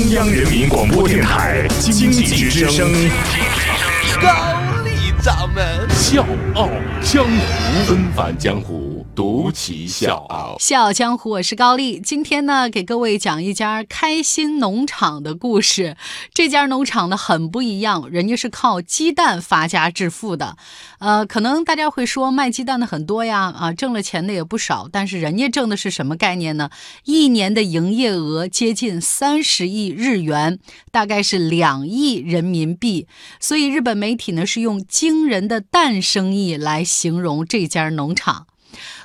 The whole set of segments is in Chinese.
中央人民广播电台经济之声，高丽掌门。笑傲江湖，纷繁江湖，独骑笑傲。笑傲江湖，我是高丽。今天呢，给各位讲一家开心农场的故事。这家农场呢很不一样，人家是靠鸡蛋发家致富的。呃，可能大家会说卖鸡蛋的很多呀，啊，挣了钱的也不少。但是人家挣的是什么概念呢？一年的营业额接近三十亿日元，大概是两亿人民币。所以日本媒体呢是用惊人的蛋生意来形容这家农场。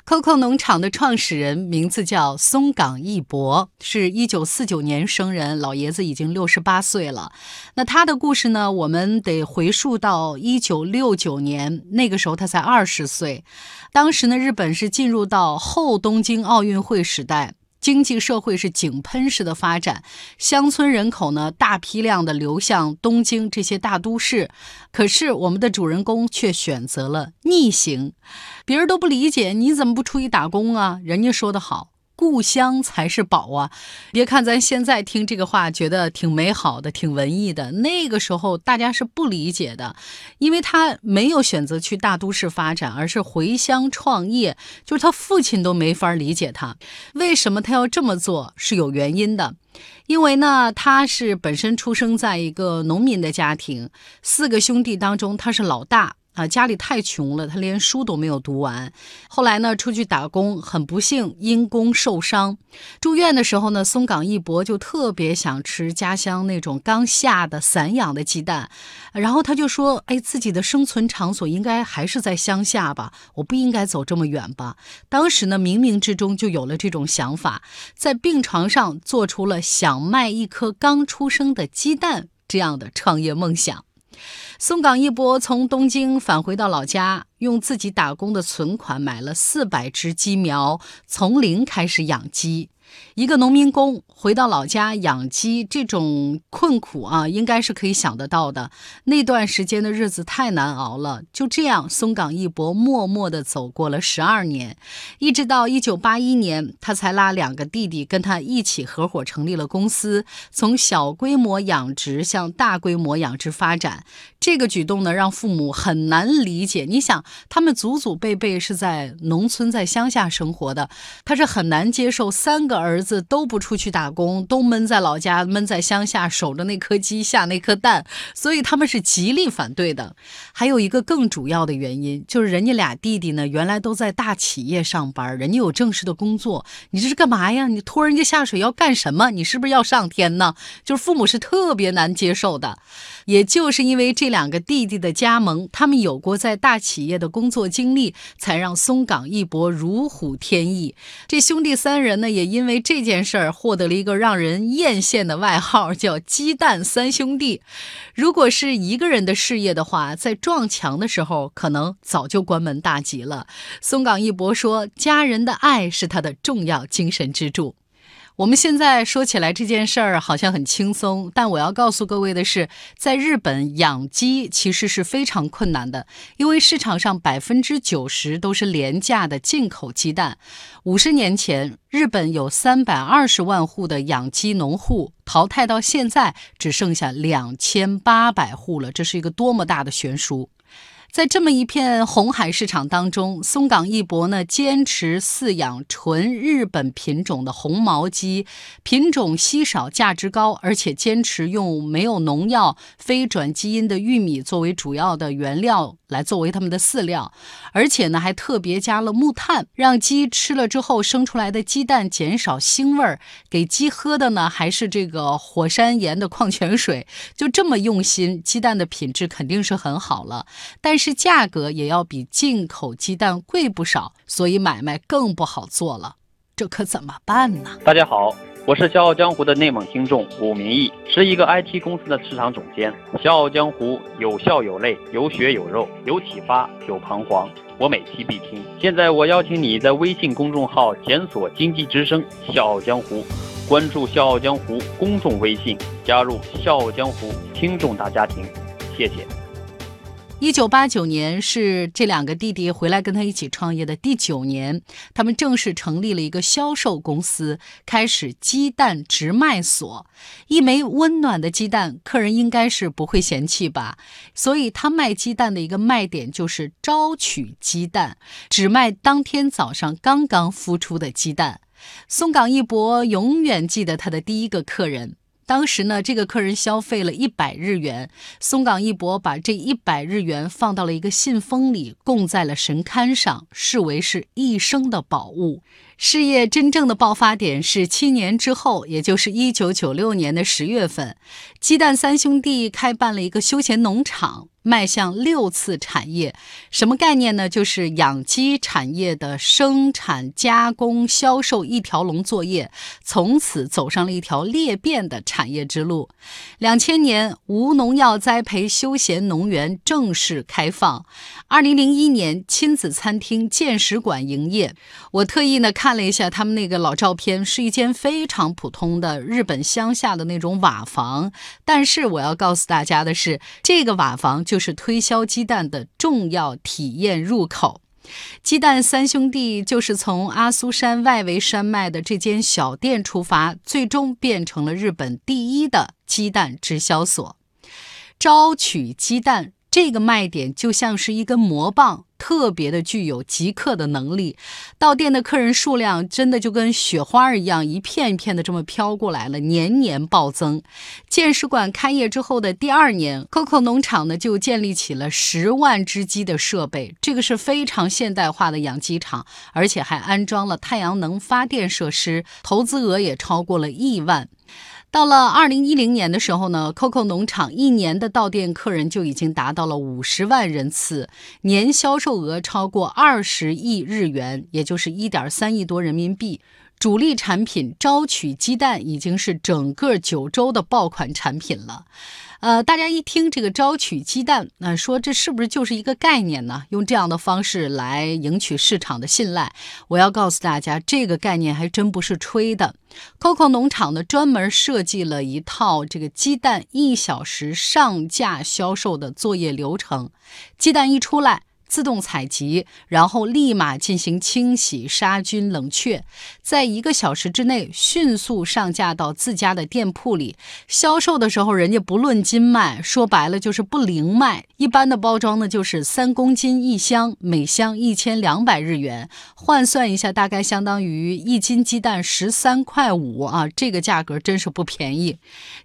COCO 农场的创始人名字叫松冈义博，是一九四九年生人，老爷子已经六十八岁了。那他的故事呢？我们得回溯到一九六九年，那个时候他才二十岁。当时呢，日本是进入到后东京奥运会时代。经济社会是井喷式的发展，乡村人口呢大批量的流向东京这些大都市，可是我们的主人公却选择了逆行，别人都不理解，你怎么不出去打工啊？人家说的好。故乡才是宝啊！别看咱现在听这个话觉得挺美好的、挺文艺的，那个时候大家是不理解的，因为他没有选择去大都市发展，而是回乡创业，就是他父亲都没法理解他为什么他要这么做，是有原因的。因为呢，他是本身出生在一个农民的家庭，四个兄弟当中他是老大。啊，家里太穷了，他连书都没有读完。后来呢，出去打工，很不幸因公受伤，住院的时候呢，松冈义博就特别想吃家乡那种刚下的散养的鸡蛋，然后他就说：“哎，自己的生存场所应该还是在乡下吧，我不应该走这么远吧。”当时呢，冥冥之中就有了这种想法，在病床上做出了想卖一颗刚出生的鸡蛋这样的创业梦想。松冈一博从东京返回到老家，用自己打工的存款买了四百只鸡苗，从零开始养鸡。一个农民工回到老家养鸡，这种困苦啊，应该是可以想得到的。那段时间的日子太难熬了。就这样，松冈义博默默地走过了十二年，一直到一九八一年，他才拉两个弟弟跟他一起合伙成立了公司，从小规模养殖向大规模养殖发展。这个举动呢，让父母很难理解。你想，他们祖祖辈辈是在农村、在乡下生活的，他是很难接受三个儿子都不出去打工，都闷在老家、闷在乡下守着那颗鸡、下那颗蛋，所以他们是极力反对的。还有一个更主要的原因，就是人家俩弟弟呢，原来都在大企业上班，人家有正式的工作，你这是干嘛呀？你拖人家下水要干什么？你是不是要上天呢？就是父母是特别难接受的。也就是因为这两个弟弟的加盟，他们有过在大企业的工作经历，才让松冈一博如虎添翼。这兄弟三人呢，也因为这件事儿获得了一个让人艳羡的外号，叫“鸡蛋三兄弟”。如果是一个人的事业的话，在撞墙的时候，可能早就关门大吉了。松冈一博说：“家人的爱是他的重要精神支柱。”我们现在说起来这件事儿好像很轻松，但我要告诉各位的是，在日本养鸡其实是非常困难的，因为市场上百分之九十都是廉价的进口鸡蛋。五十年前，日本有三百二十万户的养鸡农户，淘汰到现在只剩下两千八百户了，这是一个多么大的悬殊！在这么一片红海市场当中，松冈义博呢坚持饲养纯日本品种的红毛鸡，品种稀少，价值高，而且坚持用没有农药、非转基因的玉米作为主要的原料来作为他们的饲料，而且呢还特别加了木炭，让鸡吃了之后生出来的鸡蛋减少腥味儿，给鸡喝的呢还是这个火山岩的矿泉水，就这么用心，鸡蛋的品质肯定是很好了，但是。这价格也要比进口鸡蛋贵不少，所以买卖更不好做了。这可怎么办呢？大家好，我是《笑傲江湖》的内蒙听众武明义，是一个 IT 公司的市场总监。《笑傲江湖》有笑有泪，有血有肉，有启发有彷徨，我每期必听。现在我邀请你在微信公众号检索“经济之声笑傲江湖”，关注“笑傲江湖”公众微信，加入“笑傲江湖”听众大家庭。谢谢。一九八九年是这两个弟弟回来跟他一起创业的第九年，他们正式成立了一个销售公司，开始鸡蛋直卖所。一枚温暖的鸡蛋，客人应该是不会嫌弃吧？所以他卖鸡蛋的一个卖点就是招取鸡蛋，只卖当天早上刚刚孵出的鸡蛋。松岗一博永远记得他的第一个客人。当时呢，这个客人消费了一百日元，松冈一博把这一百日元放到了一个信封里，供在了神龛上，视为是一生的宝物。事业真正的爆发点是七年之后，也就是一九九六年的十月份，鸡蛋三兄弟开办了一个休闲农场。迈向六次产业，什么概念呢？就是养鸡产业的生产、加工、销售一条龙作业，从此走上了一条裂变的产业之路。两千年，无农药栽培休闲农园正式开放。二零零一年，亲子餐厅建食馆营业。我特意呢看了一下他们那个老照片，是一间非常普通的日本乡下的那种瓦房。但是我要告诉大家的是，这个瓦房就。就是推销鸡蛋的重要体验入口。鸡蛋三兄弟就是从阿苏山外围山脉的这间小店出发，最终变成了日本第一的鸡蛋直销所，招取鸡蛋。这个卖点就像是一根魔棒，特别的具有即刻的能力。到店的客人数量真的就跟雪花一样，一片一片的这么飘过来了，年年暴增。见识馆开业之后的第二年，COCO 农场呢就建立起了十万只鸡的设备，这个是非常现代化的养鸡场，而且还安装了太阳能发电设施，投资额也超过了亿万。到了二零一零年的时候呢，COCO 农场一年的到店客人就已经达到了五十万人次，年销售额超过二十亿日元，也就是一点三亿多人民币。主力产品招取鸡蛋已经是整个九州的爆款产品了。呃，大家一听这个招取鸡蛋，那说这是不是就是一个概念呢？用这样的方式来赢取市场的信赖？我要告诉大家，这个概念还真不是吹的。COCO 农场呢，专门设计了一套这个鸡蛋一小时上架销售的作业流程，鸡蛋一出来。自动采集，然后立马进行清洗、杀菌、冷却，在一个小时之内迅速上架到自家的店铺里。销售的时候，人家不论斤卖，说白了就是不零卖。一般的包装呢，就是三公斤一箱，每箱一千两百日元，换算一下，大概相当于一斤鸡蛋十三块五啊，这个价格真是不便宜。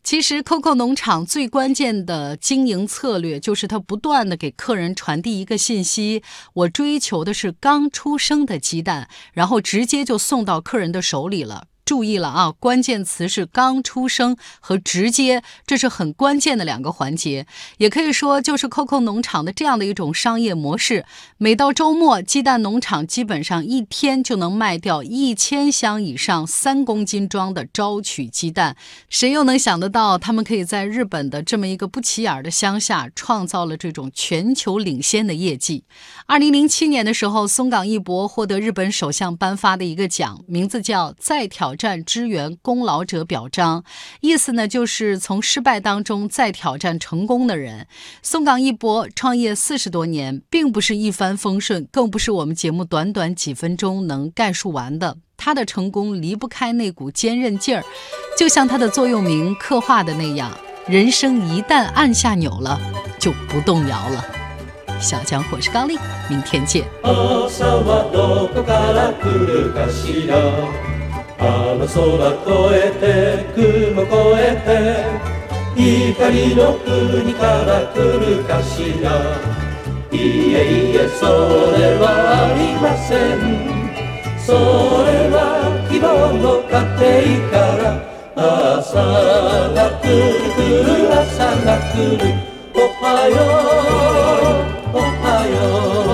其实，COCO 农场最关键的经营策略就是它不断的给客人传递一个信息。鸡，我追求的是刚出生的鸡蛋，然后直接就送到客人的手里了。注意了啊，关键词是刚出生和直接，这是很关键的两个环节。也可以说，就是 COCO 农场的这样的一种商业模式。每到周末，鸡蛋农场基本上一天就能卖掉一千箱以上三公斤装的招取鸡蛋。谁又能想得到，他们可以在日本的这么一个不起眼的乡下，创造了这种全球领先的业绩？二零零七年的时候，松冈一博获得日本首相颁发的一个奖，名字叫“再挑”。战支援功劳者表彰，意思呢就是从失败当中再挑战成功的人。松冈一博创业四十多年，并不是一帆风顺，更不是我们节目短短几分钟能概述完的。他的成功离不开那股坚韧劲儿，就像他的座右铭刻画的那样：人生一旦按下钮了，就不动摇了。小江，我是高丽，明天见。あの空越えて雲越えて光の国から来るかしらいえいえそれはありません。それは希望の家庭から朝が来る来る朝が来る。おはようおはよう。